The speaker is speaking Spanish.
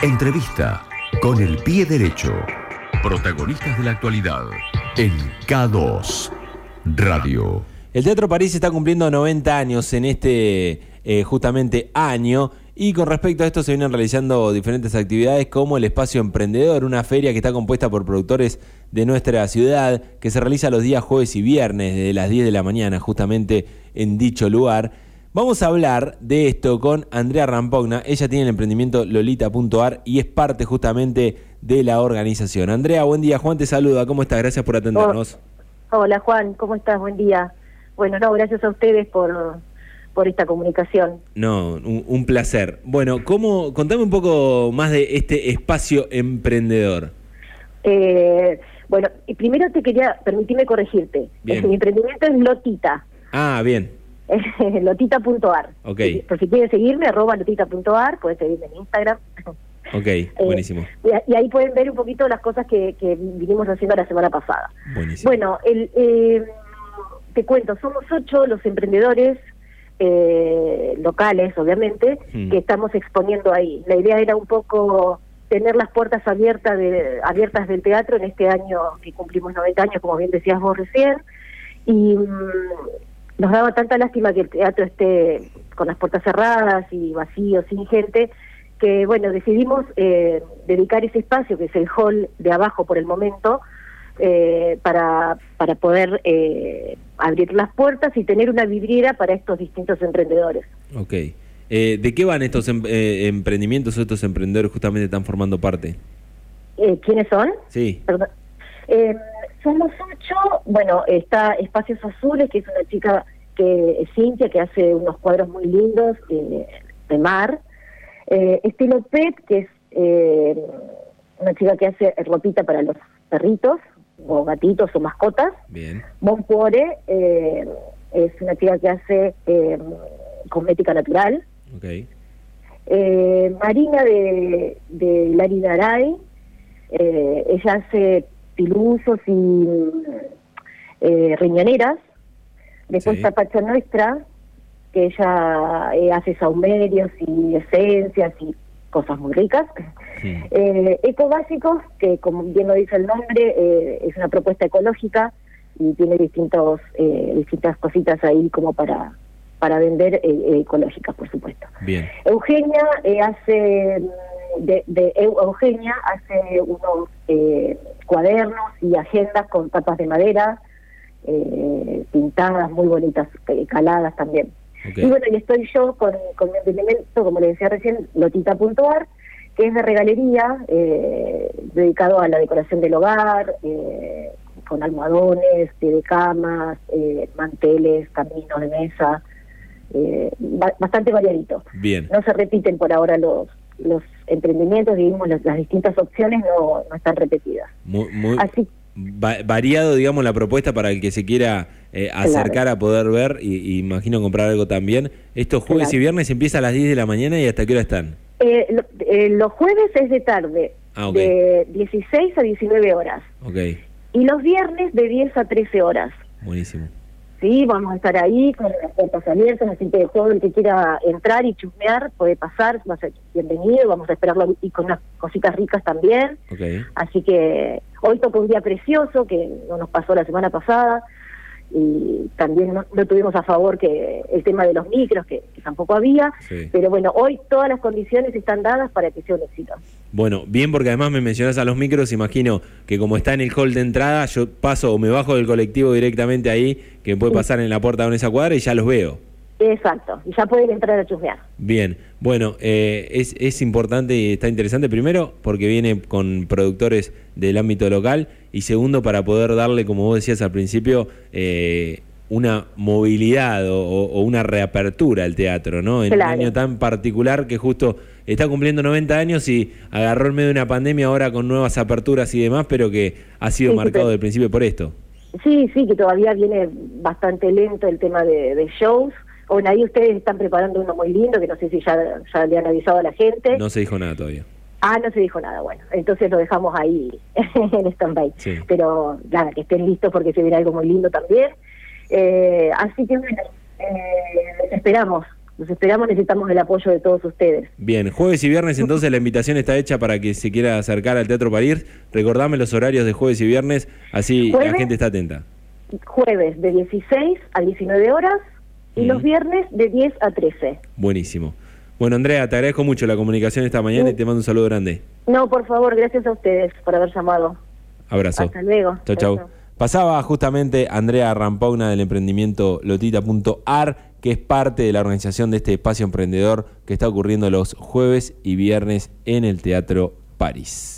Entrevista con el pie derecho. Protagonistas de la actualidad en K2 Radio. El Teatro París está cumpliendo 90 años en este eh, justamente año y con respecto a esto se vienen realizando diferentes actividades como el Espacio Emprendedor, una feria que está compuesta por productores de nuestra ciudad que se realiza los días jueves y viernes desde las 10 de la mañana justamente en dicho lugar. Vamos a hablar de esto con Andrea Rampogna. Ella tiene el emprendimiento lolita.ar y es parte justamente de la organización. Andrea, buen día. Juan te saluda. ¿Cómo estás? Gracias por atendernos. Hola Juan, ¿cómo estás? Buen día. Bueno, no, gracias a ustedes por, por esta comunicación. No, un, placer. Bueno, ¿cómo, contame un poco más de este espacio emprendendor. Eh, bueno, primero te quería, permitirme corregirte. mi emprendimiento es Lotita. Ah, bien. lotita.ar. Ok. Por si quieren seguirme, arroba lotita.ar, pueden seguirme en Instagram. Ok, eh, buenísimo. y, ahí pueden ver un poquito las cosas que, que vinimos haciendo la semana pasada. Buenísimo. Bueno, el, eh, te cuento, somos ocho los emprendedores eh, locales, obviamente, hmm. que estamos exponiendo ahí. La idea era un poco tener las puertas abiertas de, abiertas del teatro en este año que cumplimos 90 años, como bien decías vos recién, y mm, nos daba tanta lástima que el teatro esté con las puertas cerradas y vacío, sin gente, que bueno, decidimos eh, dedicar ese espacio, que es el hall de abajo por el momento, eh, para, para poder eh, abrir las puertas y tener una vidriera para estos distintos emprendedores. Ok. ¿De qué van estos em, emprendimientos o estos emprendedores justamente están formando parte? ¿Quiénes son? Sí. Perdón. Somos ocho, bueno, está Espacios Azules, que es una chica que es Cintia, que hace unos cuadros muy lindos de mar. estilo Pet, que es una chica que hace ropita para los perritos, o gatitos o mascotas. Bien. Boncuore eh, es una chica que hace eh, cosmética natural. Okay. Eh, Marina de, de Lari Daray, eh, ella hace piluzos y eh, riñoneras. Después Pacha Nuestra, que ella eh, hace saumerios y esencias y cosas muy ricas. Eh, Eco Básicos, que como bien lo dice el nombre, eh, es una propuesta ecológica y tiene distintos eh, distintas cositas ahí como para para vender ecológicas, por supuesto. Bien. Eugenia hace de, de, Eugenia hace unos cuadernos y agendas con tapas de madera pintadas muy bonitas, caladas también. Y bueno, y estoy yo con, con mi emprendimiento, como le decía recién, lotita.ar, que es de regalería, eh, dedicado a la decoración del hogar, eh, con almohadones, de camas, eh, manteles, caminos de mesa, bastante variadito. Bien. No se repiten por ahora los los emprendimientos, digamos, las, distintas opciones no, no están repetidas. Muy, muy Así, variado, digamos, la propuesta para el que se quiera acercar a poder ver y, imagino comprar algo también. Estos jueves y viernes empieza a las 10 de la mañana y hasta qué hora están. Eh, eh, los jueves es de tarde, ah, de 16 a 19 horas. Okay. Y los viernes de 10 a 13 horas. Buenísimo. Sí, vamos a estar ahí con las puertas abiertas, así que todo el que quiera entrar y chusmear puede pasar, va a ser bienvenido, vamos a esperarlo y con unas cositas ricas también. Okay. Así que hoy toca un día precioso que no nos pasó la semana pasada, y también no, tuvimos a favor que el tema de los micros, que, tampoco había, pero bueno, hoy todas las condiciones están dadas para que sea un éxito. Bueno, bien porque además me mencionas a los micros, imagino que como está en el hall de entrada, yo paso o me bajo del colectivo directamente ahí, que puede pasar en la puerta de esa cuadra y ya los veo. Exacto, y ya pueden entrar a chusmear. Bien, bueno, eh, es, es importante y está interesante, primero, porque viene con productores del ámbito local, y segundo, para poder darle, como vos decías al principio, eh, una movilidad o, una reapertura al teatro, ¿no? En un año tan particular que justo está cumpliendo 90 años y agarró en medio de una pandemia ahora con nuevas aperturas y demás, pero que ha sido marcado desde el principio por esto. Sí, sí, que todavía viene bastante lento el tema de, de shows bueno, ahí ustedes están preparando uno muy lindo, que no sé si ya, ya le han avisado a la gente. No se dijo nada todavía. Ah, no se dijo nada, bueno, entonces lo dejamos ahí en stand-by. Pero nada, que estén listos porque se viene algo muy lindo también. Eh, así que bueno, eh, esperamos los esperamos, necesitamos el apoyo de todos ustedes. Bien, jueves y viernes entonces la invitación está hecha para que se quiera acercar al Teatro París. Recordame los horarios de jueves y viernes, así la gente está atenta. Jueves de 16 a 19 horas y los viernes de 10 a 13. Buenísimo. Bueno, Andrea, te agradezco mucho la comunicación esta mañana y te mando un saludo grande. No, por favor, gracias a ustedes por haber llamado. Abrazo. Hasta luego. Chau, chau. Pasaba justamente Andrea Rampogna del emprendimiento lotita.ar, que es parte de la organización de este espacio emprendedor que está ocurriendo los jueves y viernes en el Teatro París.